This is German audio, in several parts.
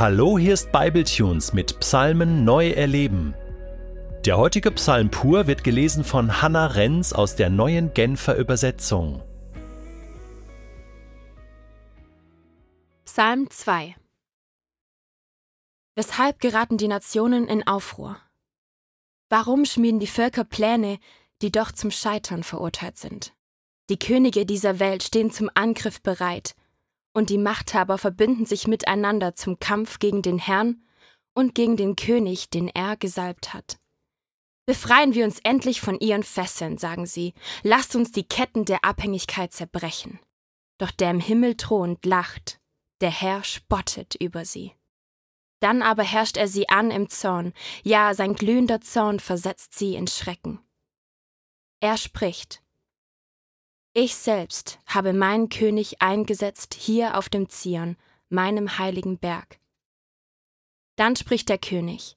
Hallo, hier ist Bibletunes mit Psalmen neu erleben. Der heutige Psalm pur wird gelesen von Hannah Renz aus der neuen Genfer Übersetzung. Psalm 2 Weshalb geraten die Nationen in Aufruhr? Warum schmieden die Völker Pläne, die doch zum Scheitern verurteilt sind? Die Könige dieser Welt stehen zum Angriff bereit, und die Machthaber verbünden sich miteinander zum Kampf gegen den Herrn und gegen den König, den er gesalbt hat. Befreien wir uns endlich von ihren Fesseln, sagen sie, lasst uns die Ketten der Abhängigkeit zerbrechen. Doch der im Himmel thront lacht, der Herr spottet über sie. Dann aber herrscht er sie an im Zorn, ja, sein glühender Zorn versetzt sie in Schrecken. Er spricht, ich selbst habe meinen König eingesetzt hier auf dem Zion, meinem heiligen Berg. Dann spricht der König.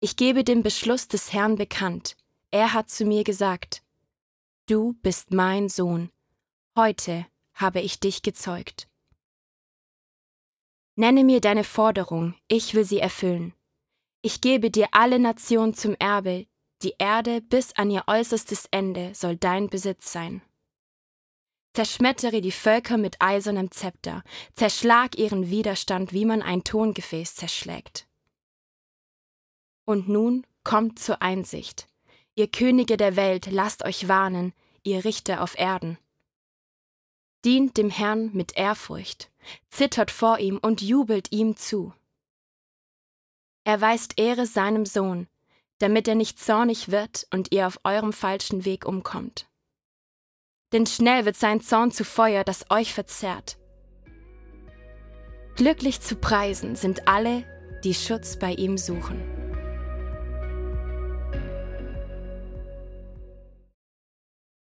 Ich gebe den Beschluss des Herrn bekannt. Er hat zu mir gesagt, Du bist mein Sohn. Heute habe ich dich gezeugt. Nenne mir deine Forderung, ich will sie erfüllen. Ich gebe dir alle Nationen zum Erbe, die Erde bis an ihr äußerstes Ende soll dein Besitz sein. Zerschmettere die Völker mit eisernem Zepter, zerschlag ihren Widerstand, wie man ein Tongefäß zerschlägt. Und nun kommt zur Einsicht. Ihr Könige der Welt, lasst euch warnen, ihr Richter auf Erden. Dient dem Herrn mit Ehrfurcht, zittert vor ihm und jubelt ihm zu. Erweist Ehre seinem Sohn, damit er nicht zornig wird und ihr auf eurem falschen Weg umkommt. Denn schnell wird sein Zorn zu Feuer, das euch verzehrt. Glücklich zu preisen sind alle, die Schutz bei ihm suchen.